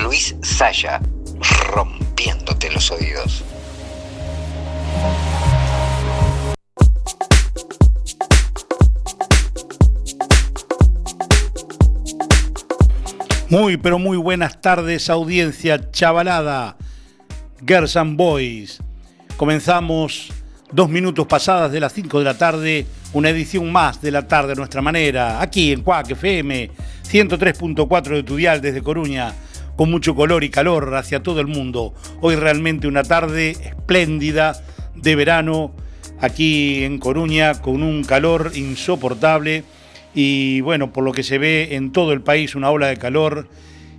Luis Saya, rompiéndote los oídos. Muy, pero muy buenas tardes, audiencia chavalada, Girls and Boys. Comenzamos dos minutos pasadas de las 5 de la tarde, una edición más de la tarde a nuestra manera, aquí en Cuac FM 103.4 de Tudial desde Coruña, con mucho color y calor hacia todo el mundo. Hoy realmente una tarde espléndida de verano aquí en Coruña, con un calor insoportable y bueno, por lo que se ve en todo el país una ola de calor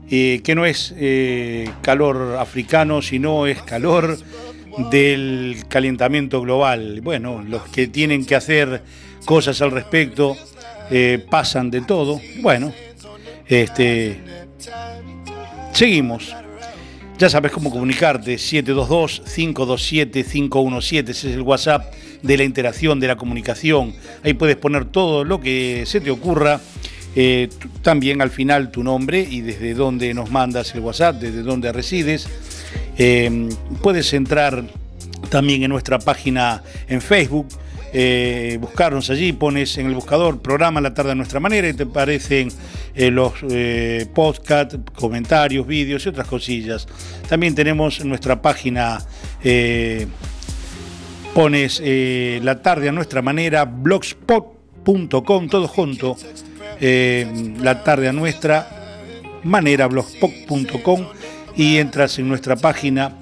eh, que no es eh, calor africano, sino es calor del calentamiento global. Bueno, los que tienen que hacer cosas al respecto eh, pasan de todo. Bueno, este, seguimos. Ya sabes cómo comunicarte, 722-527-517, ese es el WhatsApp de la interacción, de la comunicación. Ahí puedes poner todo lo que se te ocurra. Eh, también al final tu nombre y desde dónde nos mandas el WhatsApp, desde dónde resides. Eh, puedes entrar también en nuestra página en Facebook, eh, buscarnos allí, pones en el buscador programa La tarde a nuestra manera y te aparecen eh, los eh, podcasts, comentarios, vídeos y otras cosillas. También tenemos nuestra página, eh, pones La tarde a nuestra manera, blogspot.com, todo junto, La tarde a nuestra manera, blogspot.com y entras en nuestra página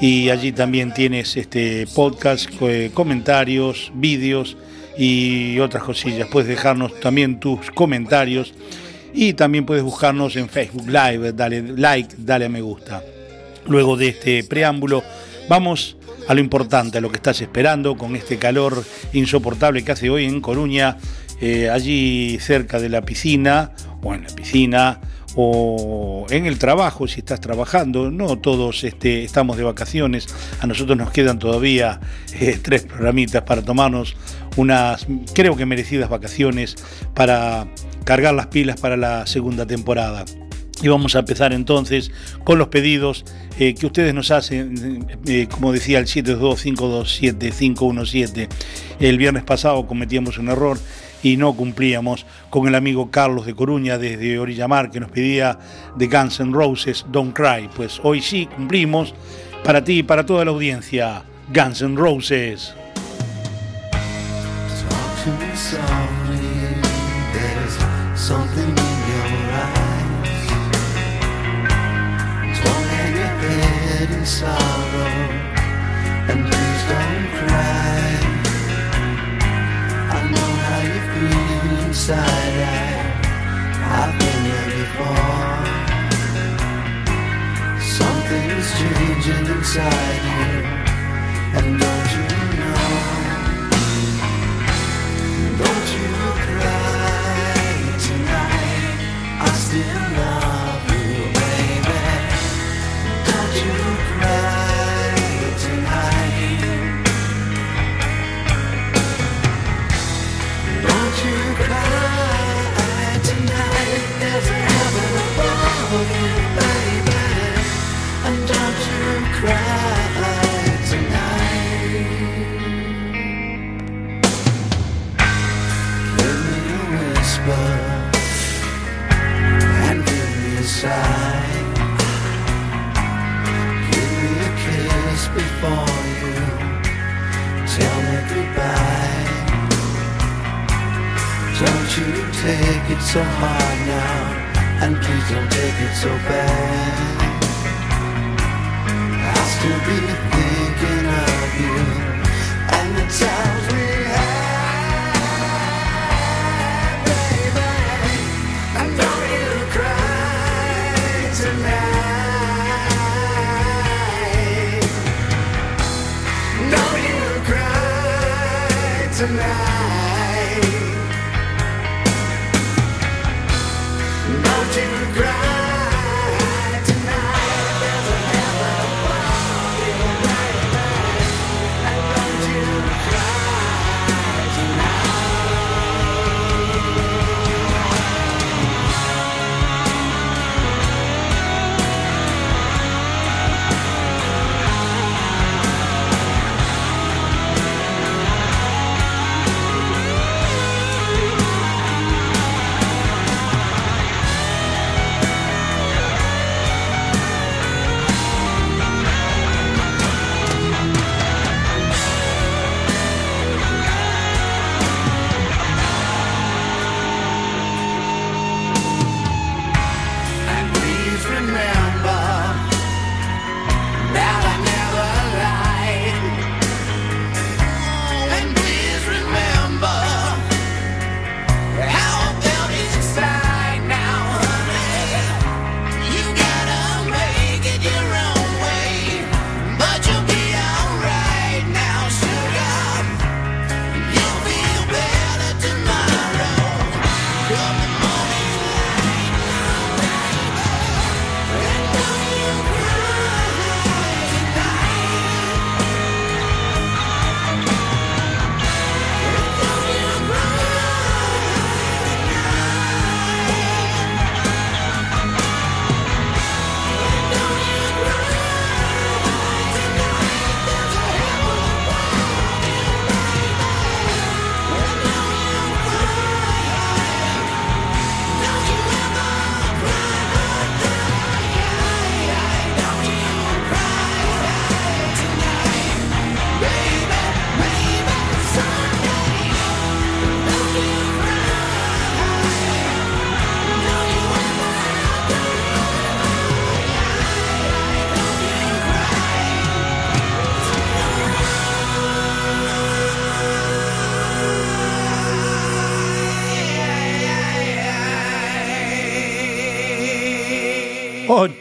y allí también tienes este podcast, co- comentarios, vídeos y otras cosillas. Puedes dejarnos también tus comentarios y también puedes buscarnos en Facebook Live, dale like, dale a me gusta. Luego de este preámbulo, vamos a lo importante, a lo que estás esperando con este calor insoportable que hace hoy en Coruña, eh, allí cerca de la piscina o en la piscina o en el trabajo, si estás trabajando, no todos este, estamos de vacaciones, a nosotros nos quedan todavía eh, tres programitas para tomarnos unas, creo que merecidas vacaciones, para cargar las pilas para la segunda temporada. Y vamos a empezar entonces con los pedidos eh, que ustedes nos hacen, eh, como decía el 722-527-517. El viernes pasado cometíamos un error y no cumplíamos con el amigo Carlos de Coruña desde Orillamar que nos pedía de Guns N' Roses Don't Cry. Pues hoy sí cumplimos para ti y para toda la audiencia. Guns N' Roses. I, I've been there before. Something's changing inside you, and don't you know? Don't you cry tonight. I still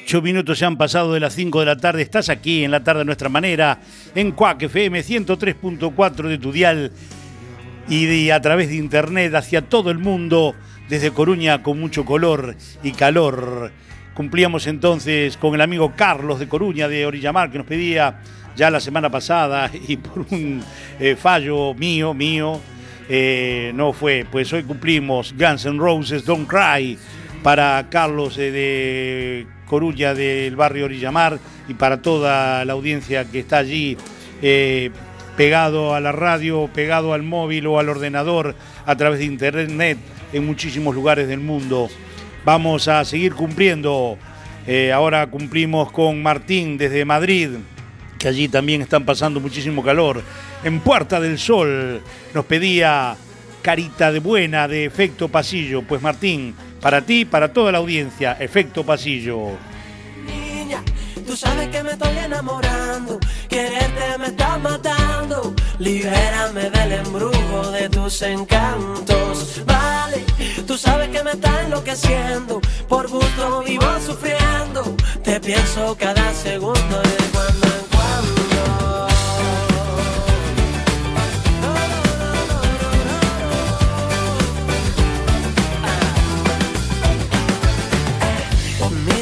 8 minutos se han pasado de las 5 de la tarde. Estás aquí en la tarde a nuestra manera, en Cuac FM 103.4 de tu dial y a través de internet hacia todo el mundo, desde Coruña con mucho color y calor. Cumplíamos entonces con el amigo Carlos de Coruña, de Orillamar, que nos pedía ya la semana pasada y por un eh, fallo mío, mío, eh, no fue. Pues hoy cumplimos Guns N' Roses, Don't Cry, para Carlos eh, de Coruña del barrio Orillamar y para toda la audiencia que está allí eh, pegado a la radio, pegado al móvil o al ordenador a través de internet en muchísimos lugares del mundo. Vamos a seguir cumpliendo. Eh, ahora cumplimos con Martín desde Madrid, que allí también están pasando muchísimo calor. En Puerta del Sol nos pedía Carita de Buena de Efecto Pasillo. Pues Martín, para ti, para toda la audiencia, Efecto Pasillo. niña, tú sabes que me estoy enamorando, quererte me está matando, libérame del embrujo de tus encantos, vale, Tú sabes que me está enloqueciendo. Por gusto vivo sufriendo. Te pienso cada segundo de cuando en cuando.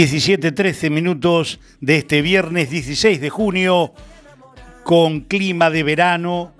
17-13 minutos de este viernes 16 de junio con clima de verano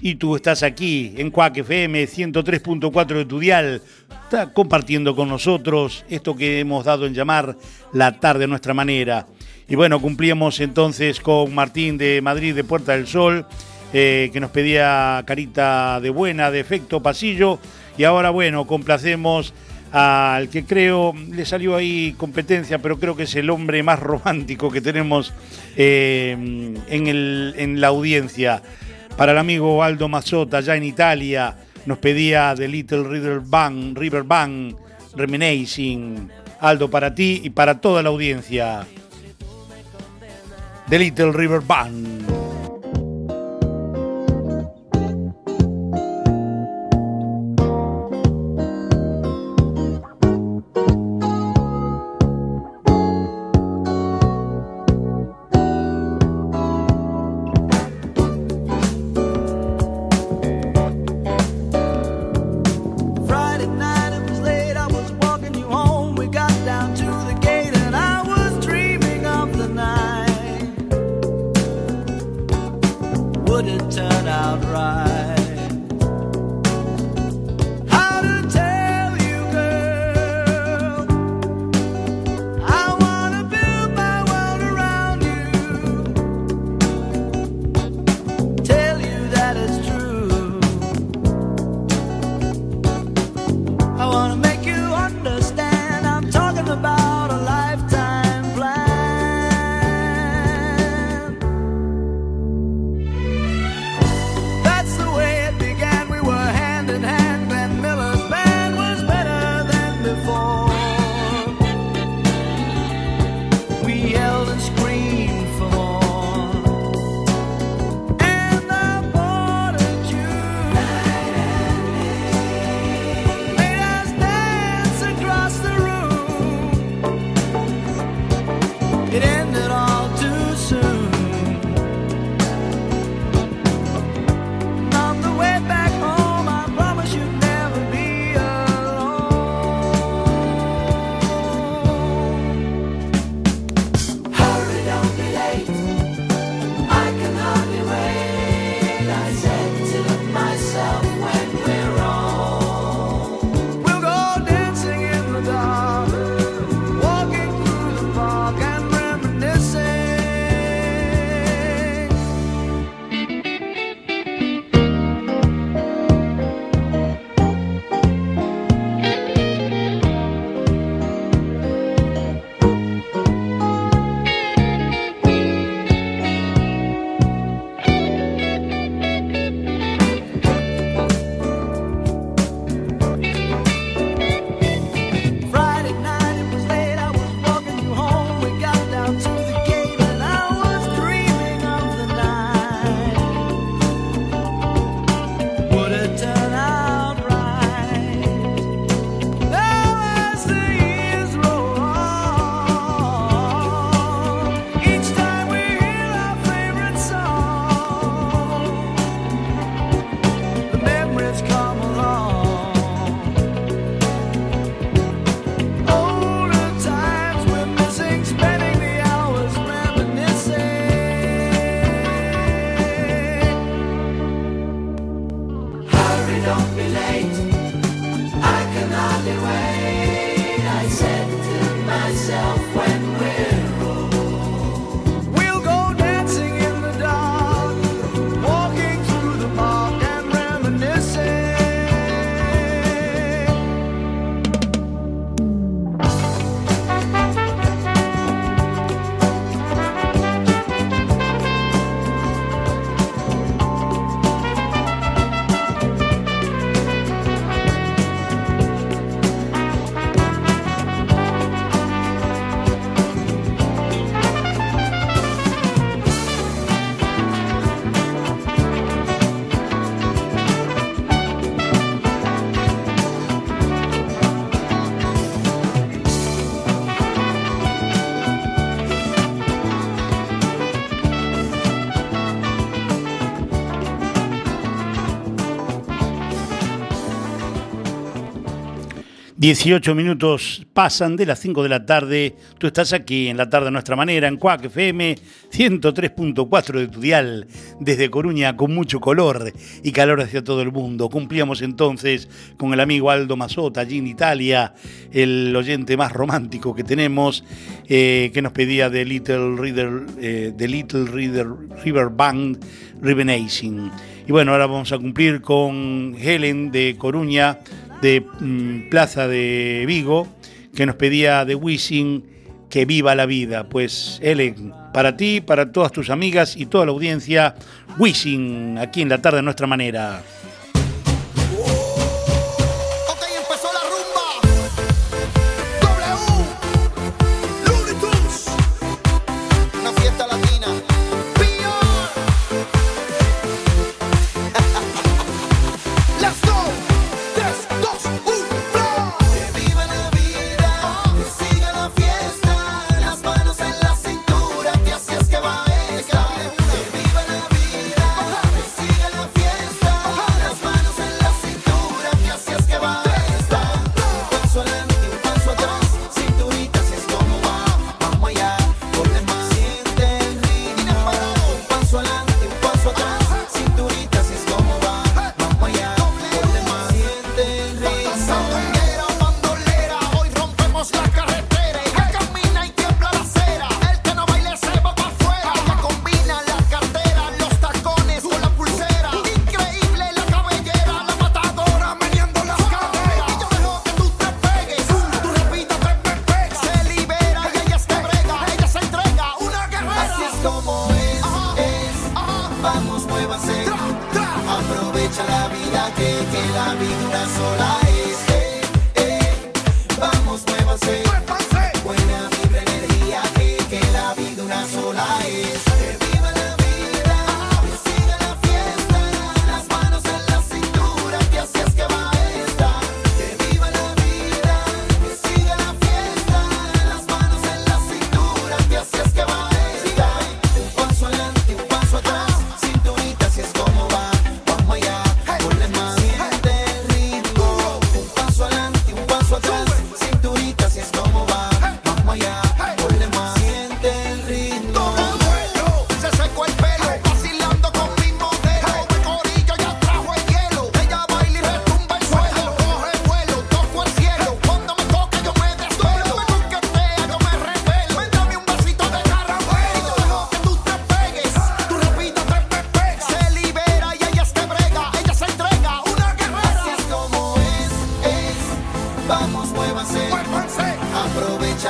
y tú estás aquí en Cuac FM 103.4 de tu dial, está compartiendo con nosotros esto que hemos dado en llamar la tarde a nuestra manera. Y bueno, cumplíamos entonces con Martín de Madrid de Puerta del Sol, eh, que nos pedía carita de buena, de efecto pasillo. Y ahora, bueno, complacemos al que creo, le salió ahí competencia, pero creo que es el hombre más romántico que tenemos eh, en, la audiencia. Para el amigo Aldo Mazzota, allá en Italia, nos pedía The Little River Band, River Band, Reminiscing. Aldo, para ti y para toda la audiencia. The Little River Band. 18 minutos pasan de las 5 de la tarde. Tú estás aquí en la tarde a nuestra manera, en Cuac FM 103.4 de tu dial, desde Coruña con mucho color y calor hacia todo el mundo. Cumplíamos entonces con el amigo Aldo Mazota allí en Italia, el oyente más romántico que tenemos, eh, que nos pedía de Little Reader, eh, The Little Reader, River Band Rivenation. Y bueno, ahora vamos a cumplir con Helen de Coruña de mm, Plaza de Vigo, que nos pedía de Wishing que viva la vida. Pues Ellen, para ti, para todas tus amigas y toda la audiencia, Wishing, aquí en la tarde a nuestra manera.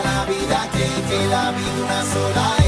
La vida que, que la vida una sola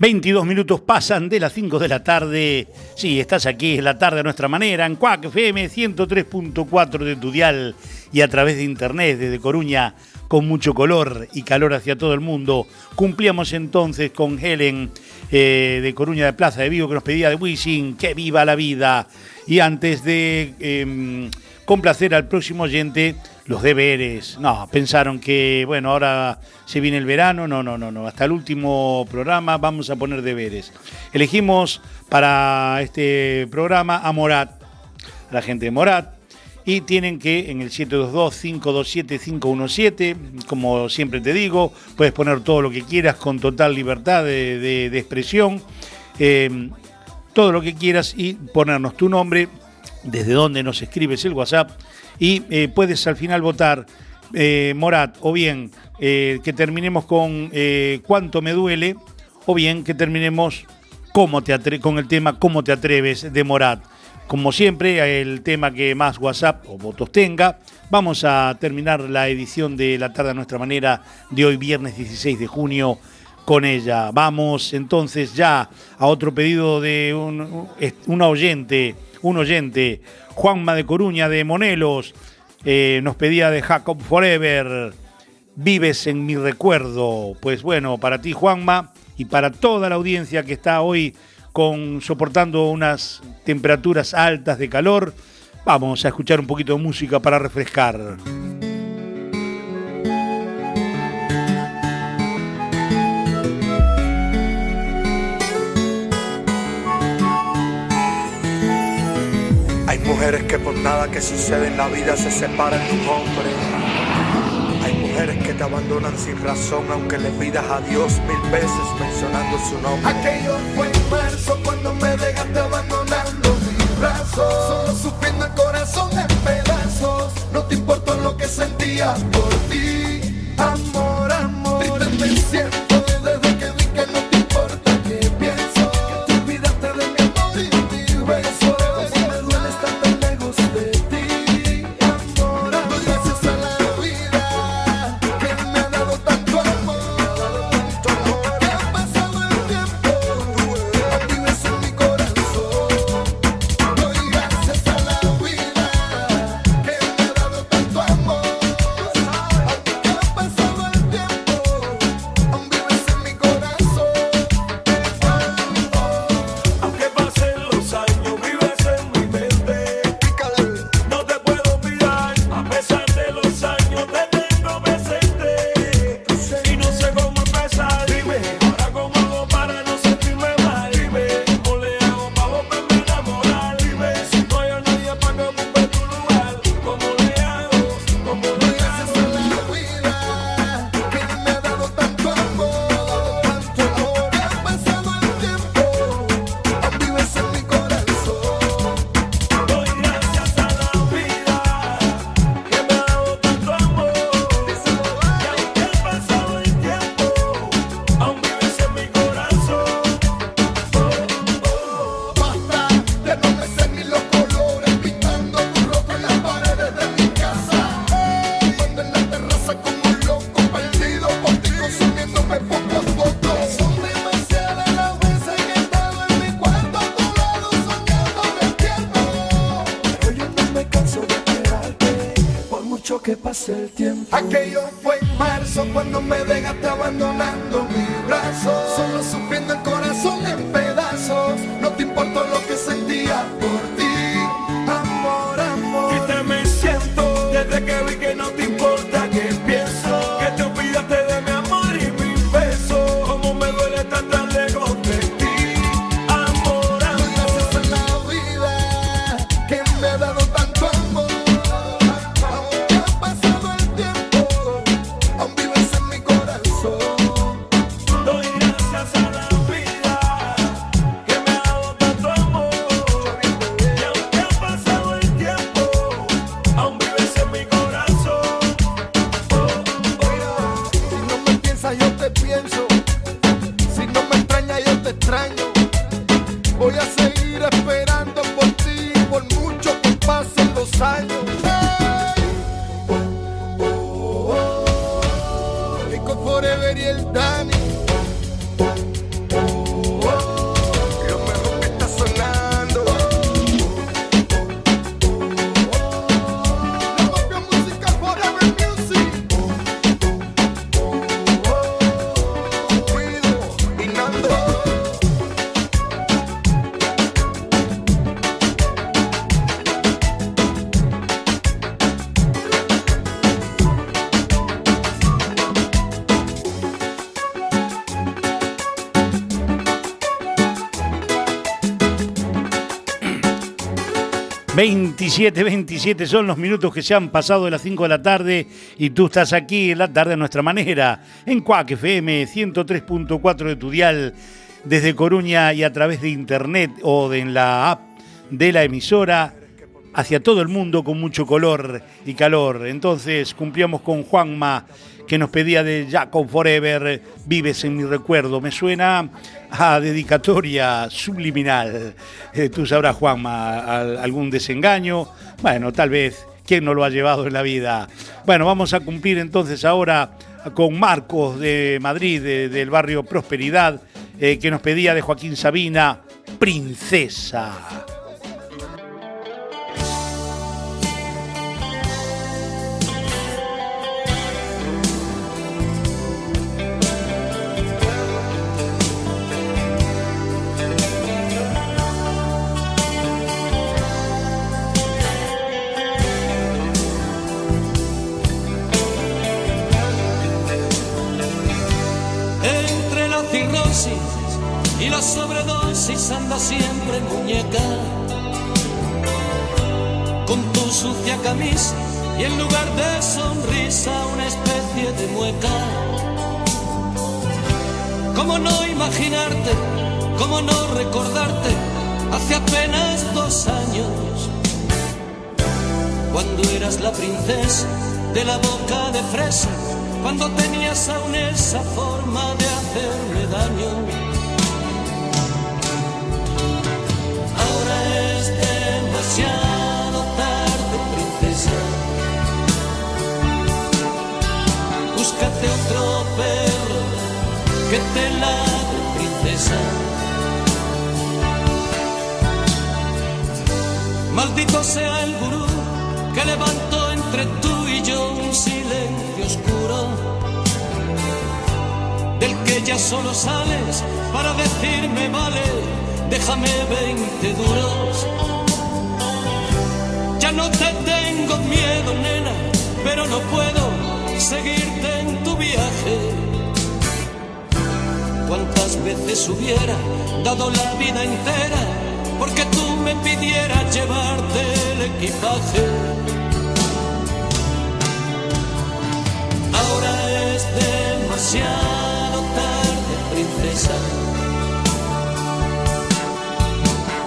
22 minutos pasan de las 5 de la tarde. Sí, estás aquí, es la tarde a nuestra manera, en Cuac FM 103.4 de tu dial y a través de internet desde Coruña, con mucho color y calor hacia todo el mundo. Cumplíamos entonces con Helen eh, de Coruña de Plaza de Vigo que nos pedía de Wishing, que viva la vida. Y antes de em, complacer al próximo oyente, los deberes. No, pensaron que, bueno, ahora se viene el verano. No, no, no, no. Hasta el último programa vamos a poner deberes. Elegimos para este programa a Morat, a la gente de Morat. Y tienen que en el 722-527-517, como siempre te digo, puedes poner todo lo que quieras con total libertad de, expresión. Eh, todo lo que quieras y ponernos tu nombre, desde donde nos escribes el WhatsApp y eh, puedes al final votar eh, Morat o bien eh, que terminemos con cuánto me duele o bien que terminemos cómo te con el tema Cómo te atreves de Morat. Como siempre, el tema que más WhatsApp o votos tenga. Vamos a terminar la edición de La tarde a nuestra manera de hoy, viernes 16 de junio, con ella. Vamos entonces ya a otro pedido de un oyente, un oyente, Juanma de Coruña de Monelos, eh, nos pedía de Jacob Forever, vives en mi recuerdo. Pues bueno, para ti Juanma y para toda la audiencia que está hoy con soportando unas temperaturas altas de calor, vamos a escuchar un poquito de música para refrescar. Mujeres que por nada que sucede en la vida se separan de un hombre. Hay mujeres que te abandonan sin razón aunque le pidas a Dios mil veces mencionando su nombre. Aquello fue en marzo cuando me dejaste abandonando mis brazos. Solo sufriendo el corazón en pedazos. No te importó lo que sentía por ti. Amor, amor. Triste 27, 27 son los minutos que se han pasado de las 5 de la tarde y tú estás aquí en la tarde a nuestra manera, en Cuac FM 103.4 de tu dial, desde Coruña y a través de internet o de en la app de la emisora hacia todo el mundo con mucho color y calor. Entonces cumplíamos con Juanma, que nos pedía de Jacob Forever, Vives en mi recuerdo. Me suena a dedicatoria subliminal. Eh, tú sabrás, Juanma, al- algún desengaño. Bueno, tal vez, ¿quién no lo ha llevado en la vida? Bueno, vamos a cumplir entonces ahora con Marcos de Madrid, de- del barrio Prosperidad, eh, que nos pedía de Joaquín Sabina, Princesa. Y en lugar de sonrisa una especie de mueca. ¿Cómo no imaginarte? ¿Cómo no recordarte? Hace apenas dos años, cuando eras la princesa de la boca de fresa, cuando tenías aún esa forma de hacerme daño. Que te ladre, princesa. Maldito sea el gurú que levantó entre tú y yo un silencio oscuro, del que ya solo sales para decirme vale, déjame 20 duros. Ya no te tengo miedo, nena, pero no puedo seguirte veces hubiera dado la vida entera porque tú me pidieras llevarte el equipaje? Ahora es demasiado tarde, princesa.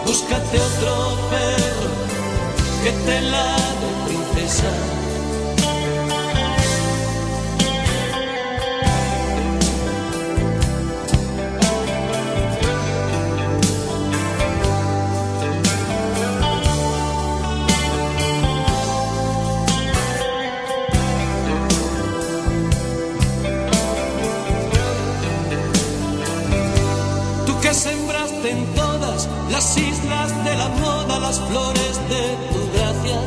Búscate otro perro que te ladre, princesa. Las flores de tu gracia.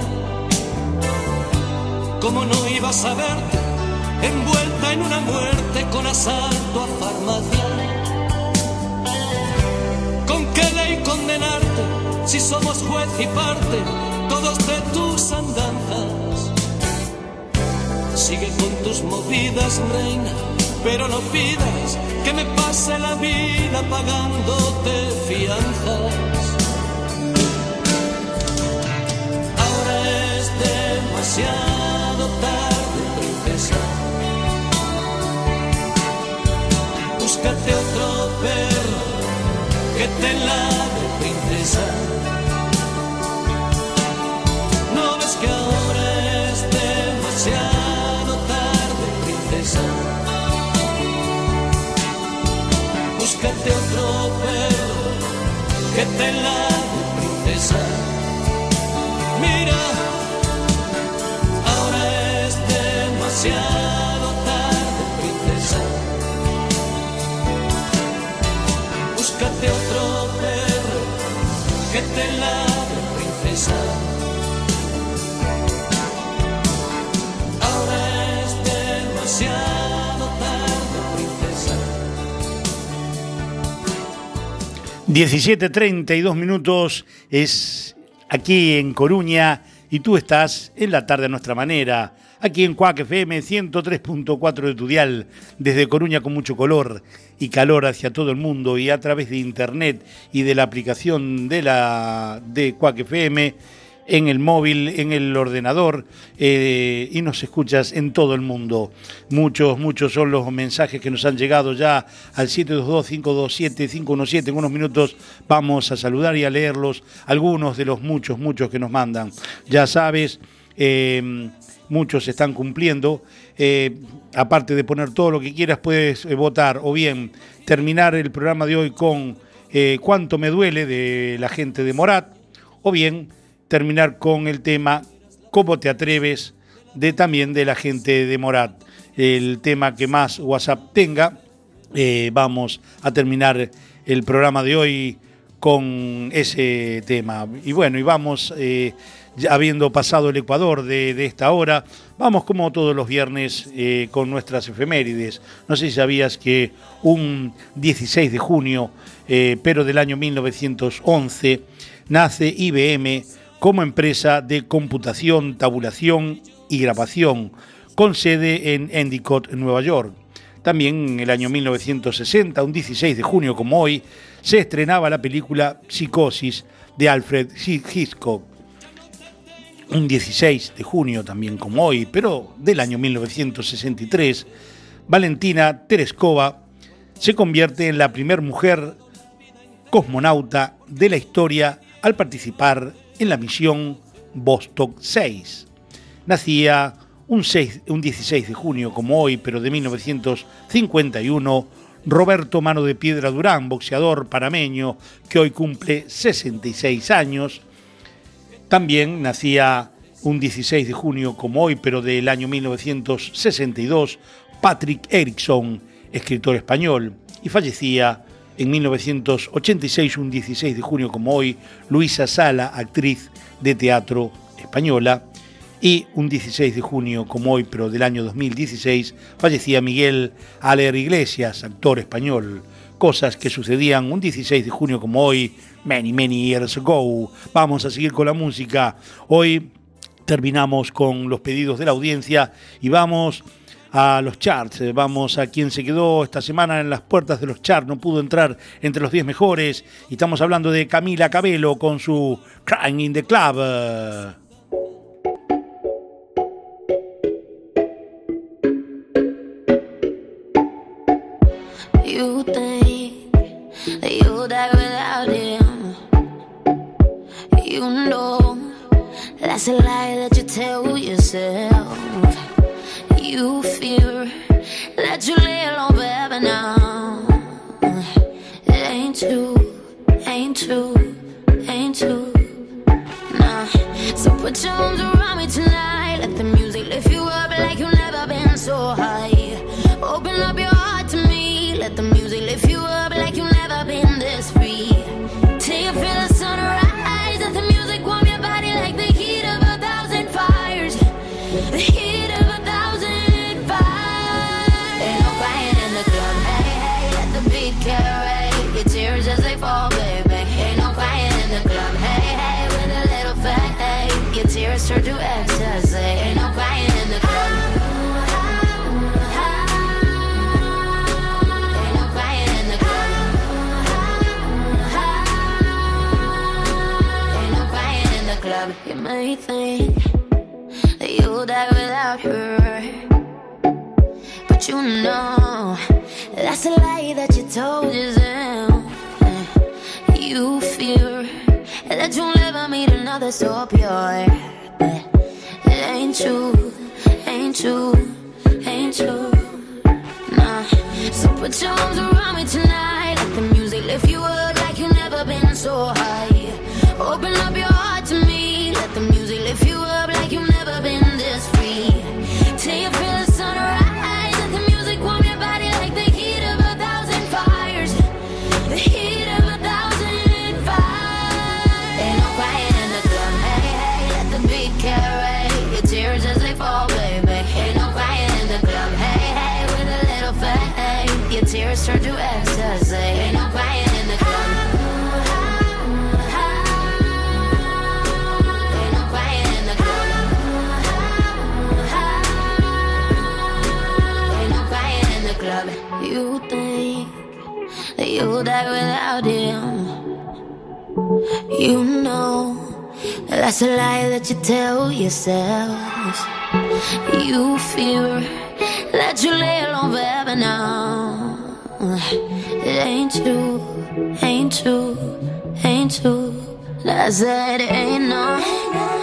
¿Cómo no ibas a verte envuelta en una muerte con asalto a farmacia? ¿Con qué ley condenarte si somos juez y parte todos de tus andanzas? Sigue con tus movidas, reina, pero no pidas que me pase la vida pagándote fianzas. Demasiado tarde, princesa. Búscate otro perro que te ladre, princesa. No ves que ahora es demasiado tarde, princesa. Búscate otro perro que te ladre, princesa. 17.32 minutos es aquí en Coruña y tú estás en la tarde a nuestra manera, aquí en Cuac FM 103.4 de tu dial, desde Coruña con mucho color y calor hacia todo el mundo y a través de internet y de la aplicación de la de Cuac FM en el móvil, en el ordenador eh, y nos escuchas en todo el mundo. Muchos, muchos son los mensajes que nos han llegado ya al 722-527-517. En unos minutos vamos a saludar y a leerlos, algunos de los muchos, muchos que nos mandan. Ya sabes, eh, muchos están cumpliendo. Eh, aparte de poner todo lo que quieras, puedes eh, votar o bien terminar el programa de hoy con Cuánto me duele de la gente de Morat, o bien terminar con el tema ¿Cómo te atreves? de también de la gente de Morat. El tema que más WhatsApp tenga, eh, vamos a terminar el programa de hoy con ese tema. Y bueno, y vamos, eh, habiendo pasado el Ecuador de, esta hora, vamos como todos los viernes eh, con nuestras efemérides. No sé si sabías que un 16 de junio, pero del año 1911, nace IBM como empresa de computación, tabulación y grabación, con sede en Endicott, Nueva York. También en el año 1960, un 16 de junio como hoy, se estrenaba la película Psicosis de Alfred Hitchcock. Un 16 de junio también como hoy, pero del año 1963, Valentina Tereskova se convierte en la primera mujer cosmonauta de la historia al participar en la misión Vostok 6. Nacía un, 6 un 16 de junio como hoy, pero de 1951, Roberto Mano de Piedra Durán, boxeador panameño que hoy cumple 66 años. También nacía un 16 de junio como hoy, pero del año 1962, Patrick Erickson, escritor español, y fallecía en 1986, un 16 de junio como hoy, Luisa Sala, actriz de teatro española, y un 16 de junio como hoy, pero del año 2016, fallecía Miguel Aler Iglesias, actor español. Cosas que sucedían un 16 de junio como hoy, many, many years ago. Vamos a seguir con la música. Hoy terminamos con los pedidos de la audiencia y vamos a los charts. Vamos a quien se quedó esta semana en las puertas de los charts, no pudo entrar entre los 10 mejores. Y estamos hablando de Camila Cabello con su Crying in the Club. You think that you die without him. You know that's a lie that you tell yourself. You fear that you lay alone forever now. It ain't true, ain't true, ain't true. Nah. So put your arms around turn to ecstasy. Ain't no crying in the club. Ain't no crying in the club. Ain't no crying in the club. You may think that you'll die without her. But you know that's a lie that you told yourself. You fear that you'll never meet another so pure. Ain't true, ain't true, ain't true. Nah. So put your arms around me tonight. Let the music lift you up like you've never been so high. You'll die without him. You know That's a lie that you tell yourself. You fear that you lay alone forever now. It ain't true, ain't true, ain't true. Said it ain't no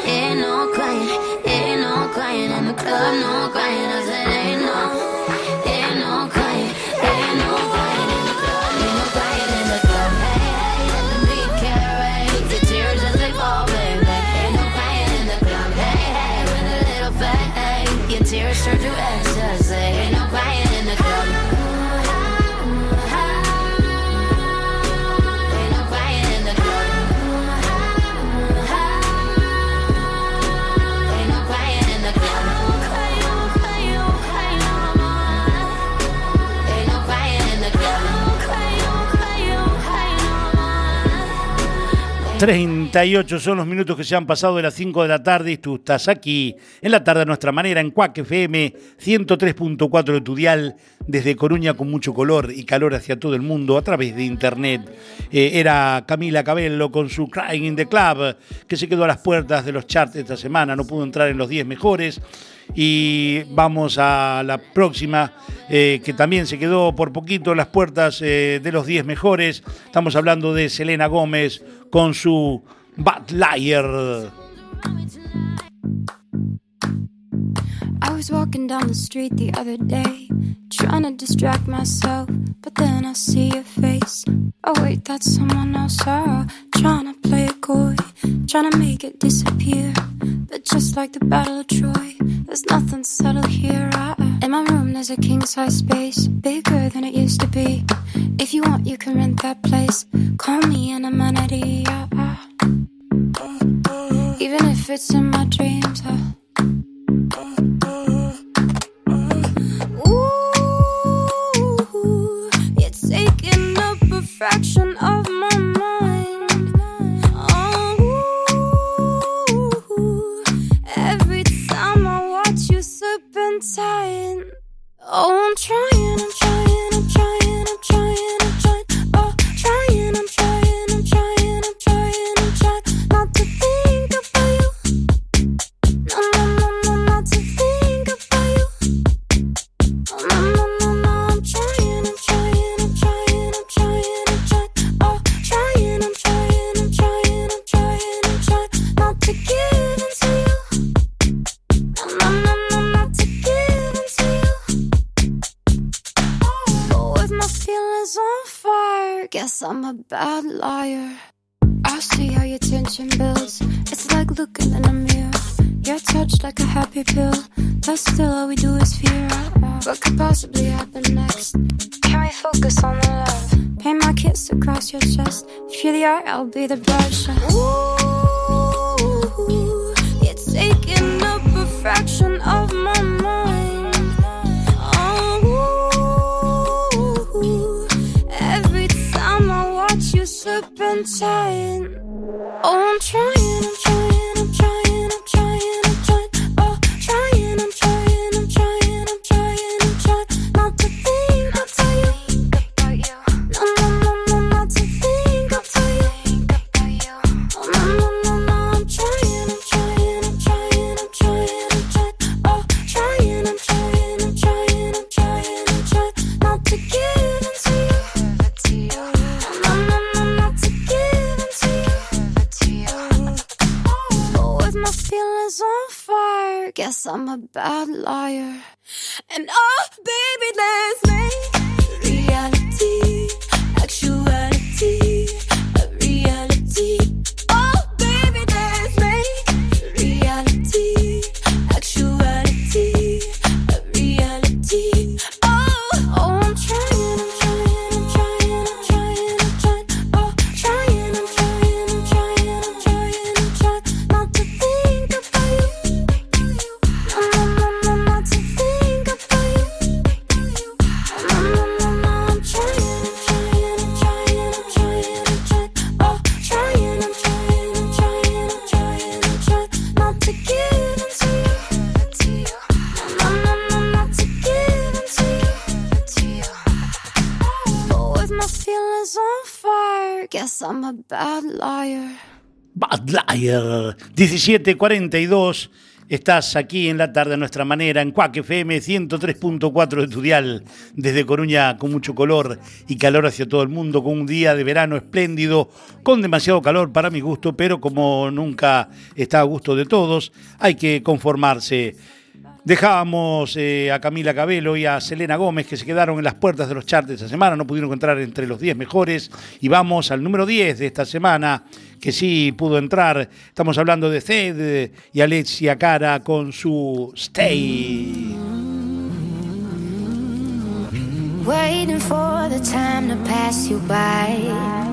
38 son los minutos que se han pasado de las 5 de la tarde y tú estás aquí en la tarde a nuestra manera en Cuac FM 103.4 de tu dial desde Coruña con mucho color y calor hacia todo el mundo a través de internet. Eh, era Camila Cabello con su Crying in the Club que se quedó a las puertas de los charts esta semana, no pudo entrar en los 10 mejores y vamos a la próxima eh, que también se quedó por poquito las puertas eh, de los 10 mejores. Estamos hablando de Selena Gómez con su Bad Liar. Was walking down the street the other day, trying to distract myself, but then I see your face. Oh, wait, that's someone else. Oh, trying to play it coy, trying to make it disappear. But just like the Battle of Troy, there's nothing subtle here. In my room, there's a king size space, bigger than it used to be. If you want, you can rent that place. Call me an amenity. I, I, even if it's in my dreams. Oh, I'm trying, I'm a bad liar. I see how your tension builds. It's like looking in a mirror. You're touched like a happy pill. But still, all we do is fear. What could possibly happen next? Can we focus on the love? Paint my kiss across your chest. If you're the art, I'll be the brush. Ooh, you're taking up a fraction of my serpentine. Oh, I'm trying, I'm trying, Bad liar. Bad Liar. 1742. Estás aquí en la tarde a nuestra manera, en Cuac FM 103.4 de tu desde Coruña con mucho color y calor hacia todo el mundo, con un día de verano espléndido, con demasiado calor para mi gusto, pero como nunca está a gusto de todos, hay que conformarse. Dejábamos eh, a Camila Cabello y a Selena Gómez que se quedaron en las puertas de los charts esta semana, no pudieron entrar entre los 10 mejores y vamos al número 10 de esta semana que sí pudo entrar. Estamos hablando de Zed y Alexia Cara con su Stay. Waiting for the time to pass you by.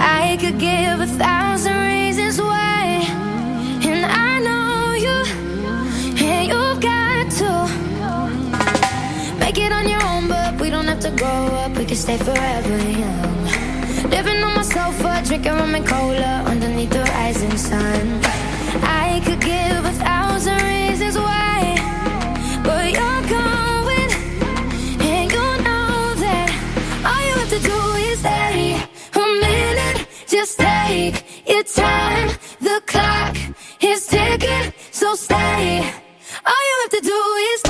I could give a thousand reasons why, and I know you, and you've got to make it on your own. But we don't have to grow up; we can stay forever young. Living on my sofa, drinking rum and cola underneath the rising sun. I could give a thousand reasons why, but you're going, and you know that all you have to do Just take your time. The clock is ticking, so stay. All you have to do is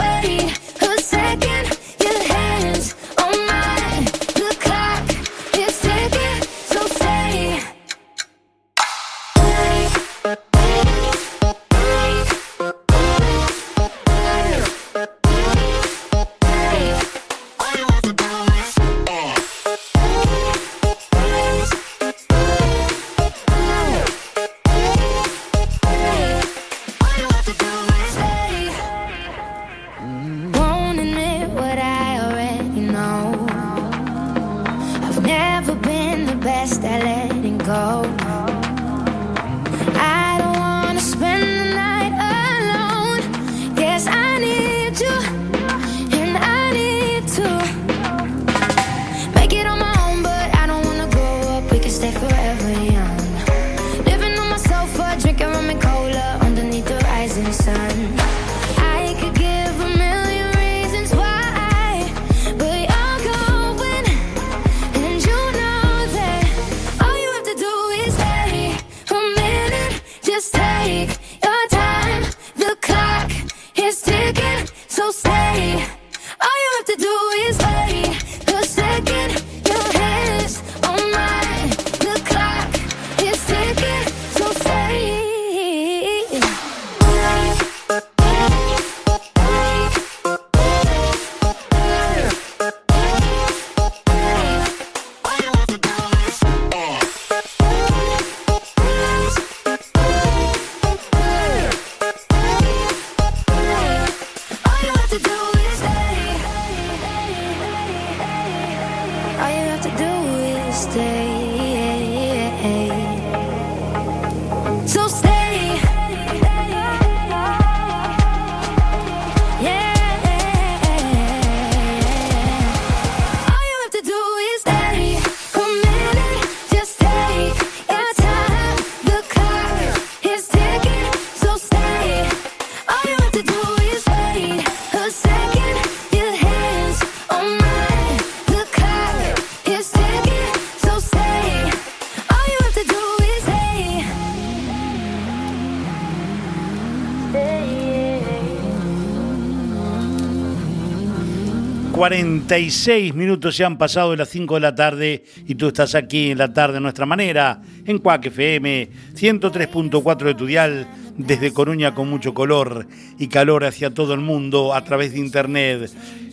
46 minutos se han pasado de las 5 de la tarde y tú estás aquí en la tarde a nuestra manera, en Cuac FM 103.4 de tu dial, desde Coruña con mucho color y calor hacia todo el mundo a través de internet.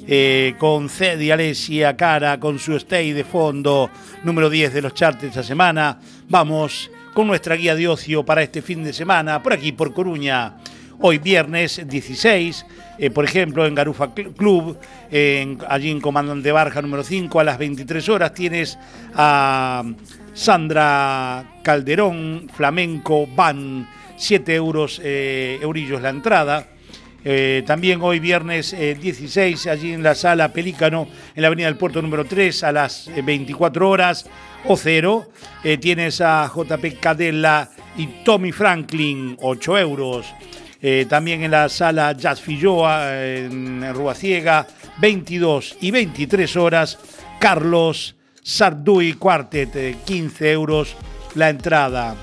eh, con Cedi Alessia Cara, con su stay de fondo, número 10 de los charts esta semana. Vamos con nuestra guía de ocio para este fin de semana, por aquí, por Coruña. Hoy viernes 16, eh, por ejemplo, en Garufa Cl- Club, allí en Comandante Barja número 5, a las 23 horas tienes a Sandra Calderón, Flamenco Van, 7 euros, eh, eurillos la entrada. Eh, también hoy viernes eh, 16, allí en la sala Pelícano, en la avenida del Puerto número 3, a las eh, 24 horas o cero. Tienes a JP Cadella y Tommy Franklin, 8 euros. Eh, también en la sala Jazz Filloa, en Rúa Ciega, 22 y 23 horas. Carlos Sarduy Quartet, eh, 15 euros la entrada.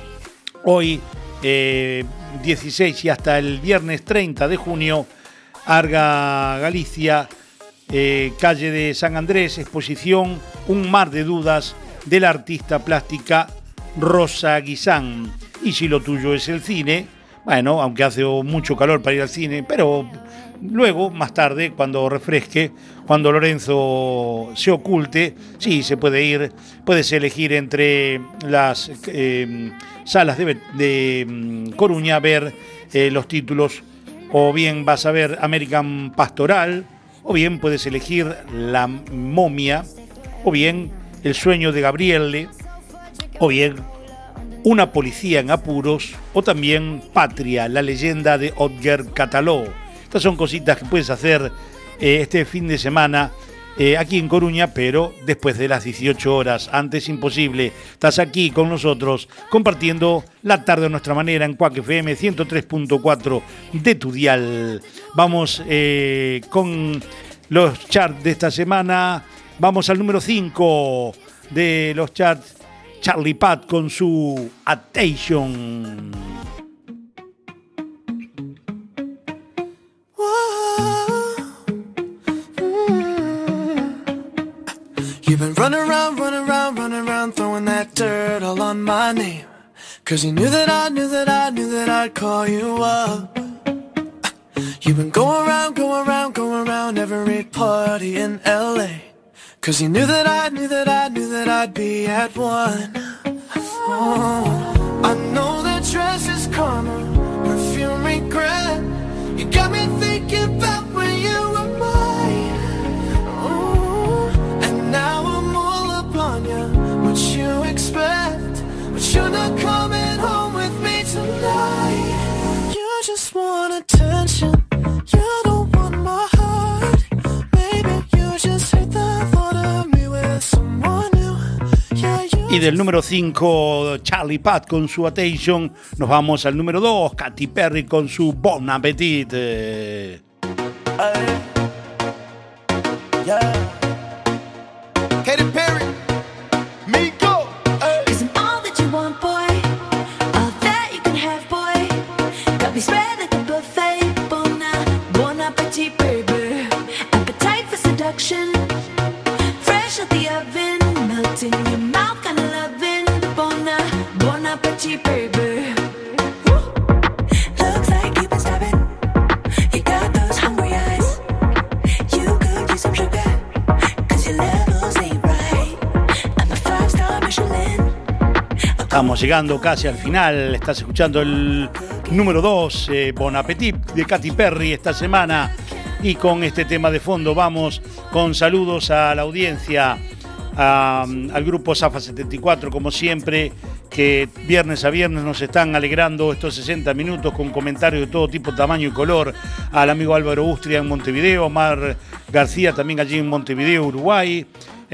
Hoy, eh, 16 y hasta el viernes 30 de junio, Arga Galicia, eh, calle de San Andrés, exposición Un mar de dudas de la artista plástica Rosa Guisán. Y si lo tuyo es el cine, bueno, aunque hace mucho calor para ir al cine, pero luego, más tarde, cuando refresque, cuando Lorenzo se oculte, sí, se puede ir, puedes elegir entre las eh, salas de, mm, Coruña, ver eh, los títulos, o bien vas a ver American Pastoral, o bien puedes elegir La momia, o bien El sueño de Gabriele, o bien Una policía en apuros, o también Patria, la leyenda de Odger Cataló. Estas son cositas que puedes hacer eh, este fin de semana eh, aquí en Coruña, pero después de las 18 horas. Antes imposible. Estás aquí con nosotros compartiendo la tarde a nuestra manera en Cuac FM 103.4 de tu dial. Vamos eh, con los charts de esta semana. Vamos al número 5 de los charts. Charlie Pat con su Attention. You've been running around, running around, running around, throwing that dirt all on my name. Cause you knew that I knew that I knew that I'd call you up. You've been going around, going around, going around every party in LA. Cause you knew that I knew that I knew that I'd be at one. Oh, I know that dress is karma, perfume regret. You got me thinking about Y del número 5, Charlie Pat con su Attention, nos vamos al número 2, Katy Perry con su Bon Appetit. Eh, Yeah. Katy Perry. Miko. Cause I'm all that you want, boy. All that you can have, boy. Got me spread like a buffet. Bon, bon appetit, baby. Appetite for seduction. Llegando casi al final, estás escuchando el número 2, Bon Appetit de Katy Perry esta semana. Y con este tema de fondo vamos con saludos a la audiencia, a- al grupo Zafa 74, como siempre, que viernes a viernes nos están alegrando estos 60 minutos con comentarios de todo tipo, tamaño y color. Al amigo Álvaro Ustria en Montevideo, Omar García también allí en Montevideo, Uruguay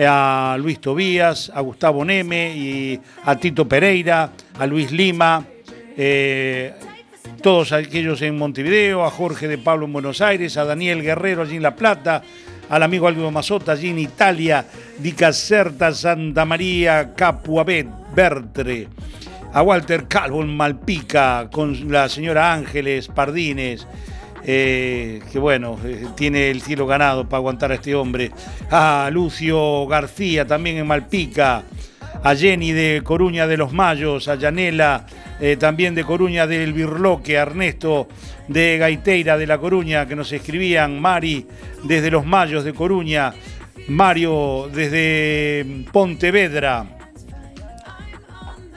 a Luis Tobías, a Gustavo Neme y a Tito Pereira, a Luis Lima, eh, todos aquellos en Montevideo, a Jorge de Pablo en Buenos Aires, a Daniel Guerrero allí en La Plata, al amigo Aldo Mazota allí en Italia, di Caserta, Santa María, Capuabet, Bertre, a Walter Calvo en Malpica, con la señora Ángeles Pardines, eh, que bueno, eh, tiene el cielo ganado para aguantar a este hombre. A Lucio García también en Malpica. A Jenny de Coruña de los Mayos, a Yanela eh, también de Coruña del Birloque, a Ernesto de Gaiteira de La Coruña que nos escribían, Mari desde los Mayos de Coruña, Mario desde Pontevedra,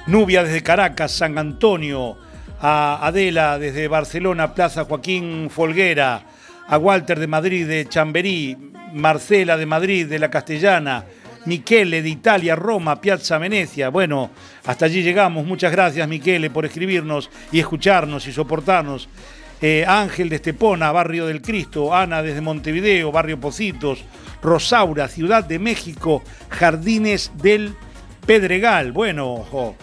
Nubia desde Caracas, San Antonio, a Adela desde Barcelona, Plaza Joaquín Folguera, a Walter de Madrid de Chamberí, Marcela de Madrid de la Castellana, Michele de Italia, Roma, Piazza Venecia. Bueno, hasta allí llegamos. Muchas gracias, Michele, por escribirnos y escucharnos y soportarnos. Eh, Ángel de Estepona, Barrio del Cristo, Ana desde Montevideo, Barrio Pocitos, Rosaura, Ciudad de México, Jardines del Pedregal. Bueno, ojo,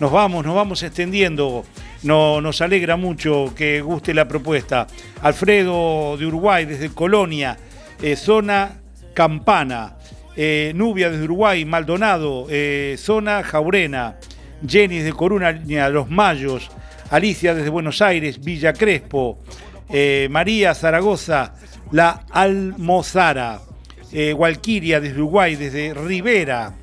nos vamos, nos vamos extendiendo. No, nos alegra mucho que guste la propuesta. Alfredo de Uruguay, desde Colonia, eh, zona Campana. eh, Nubia desde Uruguay, Maldonado, eh, zona Jaurena, Jenny desde Coruña, Los Mayos, Alicia desde Buenos Aires, Villa Crespo, eh, María Zaragoza, La Almozara, Walquiria desde Uruguay, desde Rivera,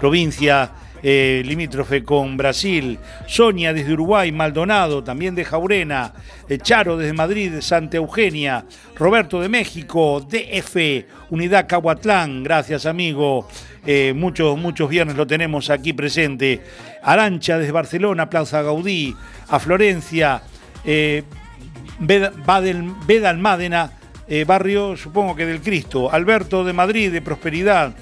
provincia eh, limítrofe con Brasil, Sonia desde Uruguay, Maldonado, también de Jaurena, eh, Charo desde Madrid, Santa Eugenia, Roberto de México, DF, Unidad Cahuatlán, gracias amigo, Eh, muchos, muchos viernes lo tenemos aquí presente, Arancha desde Barcelona, Plaza Gaudí, a Florencia, Beda- eh, barrio supongo que del Cristo, Alberto de Madrid, de Prosperidad,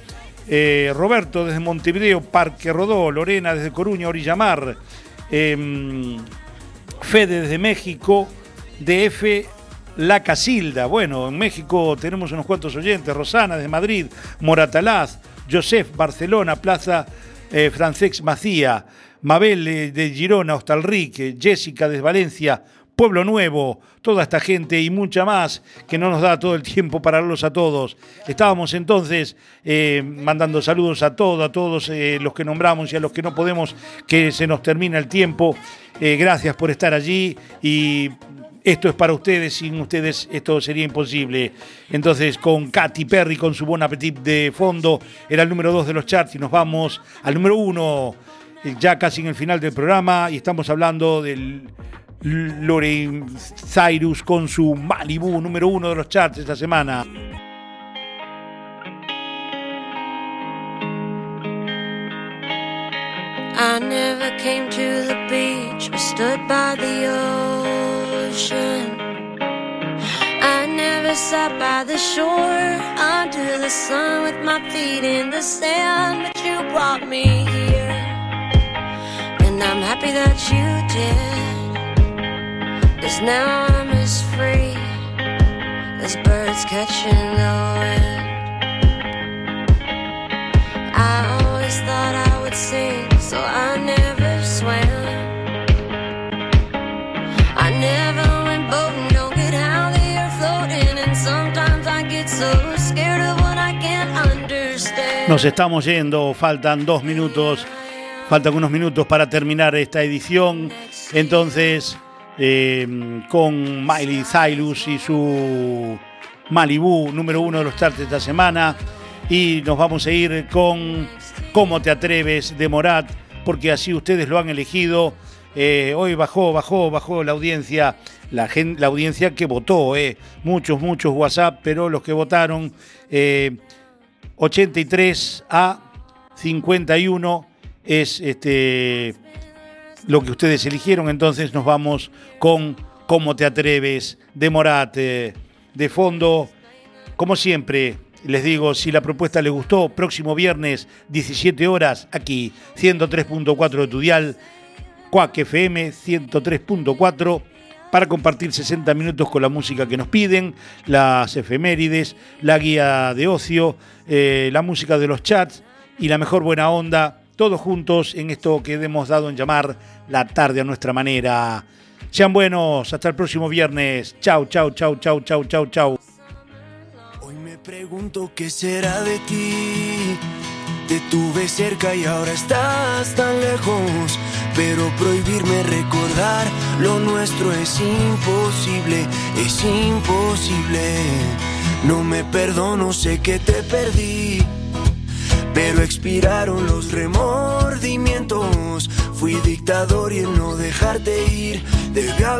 eh, Roberto desde Montevideo, Parque Rodó, Lorena desde Coruña, Orillamar, em, Fede desde México, DF La Casilda. Bueno, en México tenemos unos cuantos oyentes, Rosana desde Madrid, Moratalaz, Joseph Barcelona, Plaza eh, Francesc Macía, Mabel eh, de Girona, Hostalrique, Jessica desde Valencia, Pueblo Nuevo, toda esta gente y mucha más que no nos da todo el tiempo para hablarlos a todos. Estábamos entonces eh, mandando saludos a todos, a todos eh, los que nombramos y a los que no podemos, que se nos termina el tiempo. Eh, gracias por estar allí y esto es para ustedes, sin ustedes esto sería imposible. Entonces, con Katy Perry, con su Bon Appetit de fondo, era el número dos de los charts y nos vamos al número uno, eh, ya casi en el final del programa, y estamos hablando del Lorraine Cyrus con su Malibu, número uno de los charts esta semana. I never came to the beach or stood by the ocean. I never sat by the shore under the sun with my feet in the sand, but you brought me here. And I'm happy that you did. Now I'm free birds catching the wind. I always thought I would sing, so I never swam. I never went boating, get how floating, and sometimes I get so scared of what I can't understand. Nos estamos yendo, faltan dos minutos, faltan unos minutos para terminar esta edición. Entonces, eh, con Miley Cyrus y su Malibu, número uno de los charts de esta semana. Y nos vamos a ir con ¿Cómo te atreves? de Morat, porque así ustedes lo han elegido. Eh, hoy bajó, bajó, bajó la audiencia, la, audiencia que votó, eh. muchos, muchos WhatsApp, pero los que votaron, eh, 83 a 51 es este lo que ustedes eligieron, entonces nos vamos con ¿Cómo te atreves? de Morat. de fondo, como siempre, les digo, si la propuesta les gustó, próximo viernes, 17 horas, aquí, 103.4 de Tudial, Cuac FM 103.4 para compartir 60 minutos con la música que nos piden, las efemérides, la guía de ocio, eh, la música de los chats y la mejor buena onda, todos juntos en esto que hemos dado en llamar la tarde a nuestra manera. Sean buenos, hasta el próximo viernes. Chau, chau, chau, chau, chau, chau, chau. Me pregunto qué será de ti. Te tuve cerca y ahora estás tan lejos. Pero prohibirme recordar lo nuestro es imposible, es imposible. No me perdono, sé que te perdí. Pero expiraron los remordimientos. Fui dictador y el no dejarte ir. Debe haber